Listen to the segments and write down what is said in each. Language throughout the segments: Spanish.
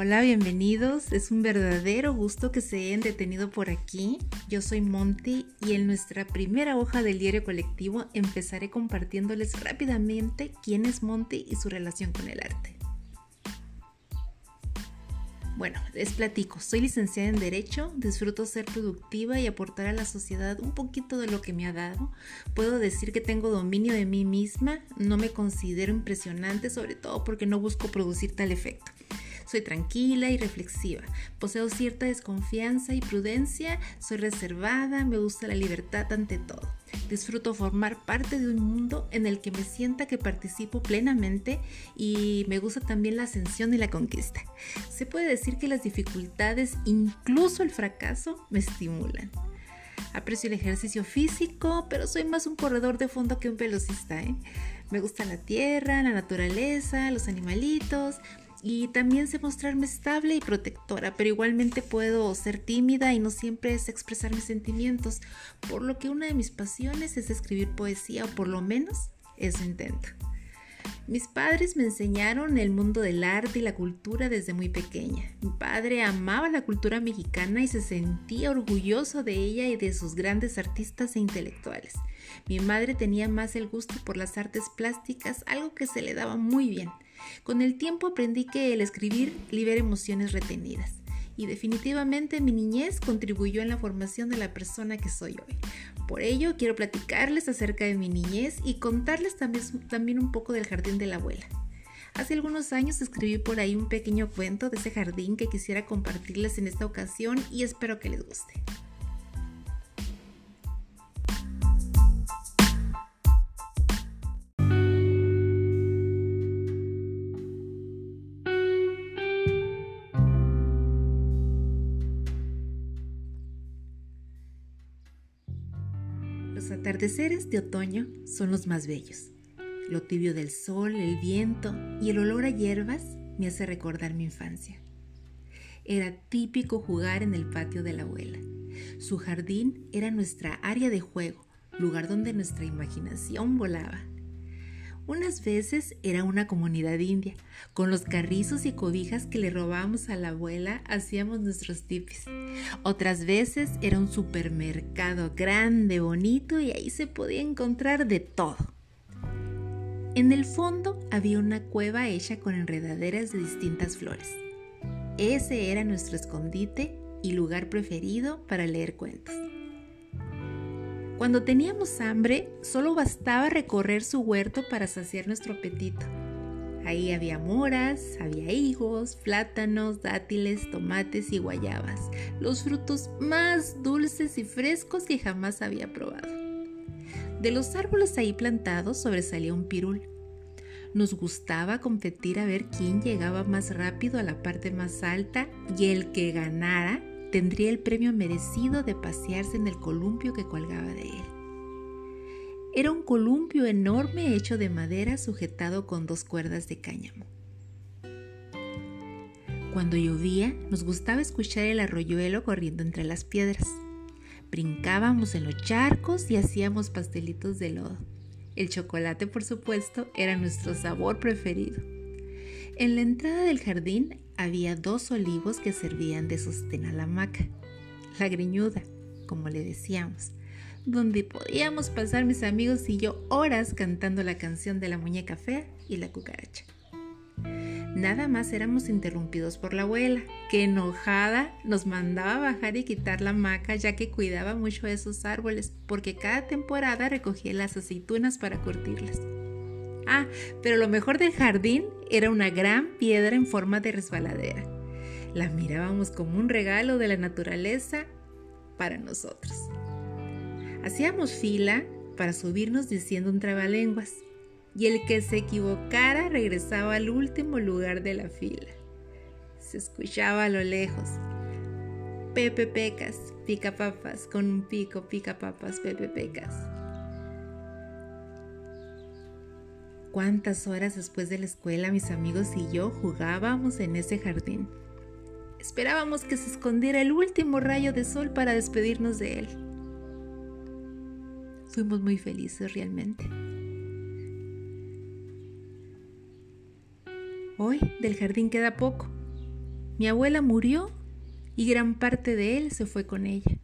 Hola, bienvenidos. Es un verdadero gusto que se hayan detenido por aquí. Yo soy Monty y en nuestra primera hoja del diario colectivo empezaré compartiéndoles rápidamente quién es Monty y su relación con el arte. Bueno, les platico. Soy licenciada en Derecho, disfruto ser productiva y aportar a la sociedad un poquito de lo que me ha dado. Puedo decir que tengo dominio de mí misma, no me considero impresionante, sobre todo porque no busco producir tal efecto. Soy tranquila y reflexiva. Poseo cierta desconfianza y prudencia. Soy reservada. Me gusta la libertad ante todo. Disfruto formar parte de un mundo en el que me sienta que participo plenamente y me gusta también la ascensión y la conquista. Se puede decir que las dificultades, incluso el fracaso, me estimulan. Aprecio el ejercicio físico, pero soy más un corredor de fondo que un velocista. ¿eh? Me gusta la tierra, la naturaleza, los animalitos y también sé mostrarme estable y protectora, pero igualmente puedo ser tímida y no siempre es expresar mis sentimientos, por lo que una de mis pasiones es escribir poesía o por lo menos eso intento. Mis padres me enseñaron el mundo del arte y la cultura desde muy pequeña. Mi padre amaba la cultura mexicana y se sentía orgulloso de ella y de sus grandes artistas e intelectuales. Mi madre tenía más el gusto por las artes plásticas, algo que se le daba muy bien. Con el tiempo aprendí que el escribir libera emociones retenidas y definitivamente mi niñez contribuyó en la formación de la persona que soy hoy. Por ello quiero platicarles acerca de mi niñez y contarles también, también un poco del jardín de la abuela. Hace algunos años escribí por ahí un pequeño cuento de ese jardín que quisiera compartirles en esta ocasión y espero que les guste. Los atardeceres de otoño son los más bellos. Lo tibio del sol, el viento y el olor a hierbas me hace recordar mi infancia. Era típico jugar en el patio de la abuela. Su jardín era nuestra área de juego, lugar donde nuestra imaginación volaba. Unas veces era una comunidad india. Con los carrizos y cobijas que le robábamos a la abuela hacíamos nuestros tipis. Otras veces era un supermercado grande, bonito y ahí se podía encontrar de todo. En el fondo había una cueva hecha con enredaderas de distintas flores. Ese era nuestro escondite y lugar preferido para leer cuentos. Cuando teníamos hambre, solo bastaba recorrer su huerto para saciar nuestro apetito. Ahí había moras, había higos, plátanos, dátiles, tomates y guayabas, los frutos más dulces y frescos que jamás había probado. De los árboles ahí plantados sobresalía un pirul. Nos gustaba competir a ver quién llegaba más rápido a la parte más alta y el que ganara tendría el premio merecido de pasearse en el columpio que colgaba de él. Era un columpio enorme hecho de madera sujetado con dos cuerdas de cáñamo. Cuando llovía, nos gustaba escuchar el arroyuelo corriendo entre las piedras. Brincábamos en los charcos y hacíamos pastelitos de lodo. El chocolate, por supuesto, era nuestro sabor preferido. En la entrada del jardín había dos olivos que servían de sostén a la hamaca, la griñuda, como le decíamos, donde podíamos pasar mis amigos y yo horas cantando la canción de la muñeca fea y la cucaracha. Nada más éramos interrumpidos por la abuela, que enojada nos mandaba bajar y quitar la hamaca ya que cuidaba mucho esos árboles, porque cada temporada recogía las aceitunas para curtirlas. Ah, pero lo mejor del jardín era una gran piedra en forma de resbaladera. La mirábamos como un regalo de la naturaleza para nosotros. Hacíamos fila para subirnos diciendo un trabalenguas y el que se equivocara regresaba al último lugar de la fila. Se escuchaba a lo lejos. Pepe Pecas, pica papas, con un pico pica papas, Pepe Pecas. Cuántas horas después de la escuela mis amigos y yo jugábamos en ese jardín. Esperábamos que se escondiera el último rayo de sol para despedirnos de él. Fuimos muy felices realmente. Hoy del jardín queda poco. Mi abuela murió y gran parte de él se fue con ella.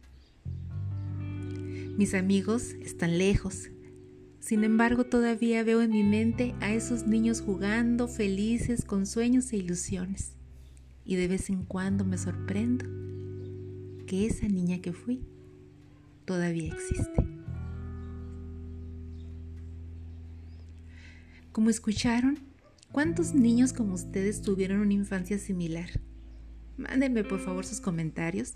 Mis amigos están lejos. Sin embargo, todavía veo en mi mente a esos niños jugando, felices, con sueños e ilusiones. Y de vez en cuando me sorprendo que esa niña que fui todavía existe. Como escucharon, ¿cuántos niños como ustedes tuvieron una infancia similar? Mándenme por favor sus comentarios.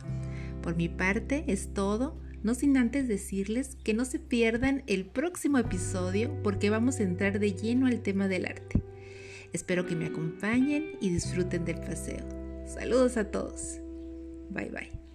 Por mi parte es todo, no sin antes decirles que no se pierdan el próximo episodio porque vamos a entrar de lleno al tema del arte. Espero que me acompañen y disfruten del paseo. Saludos a todos. Bye bye.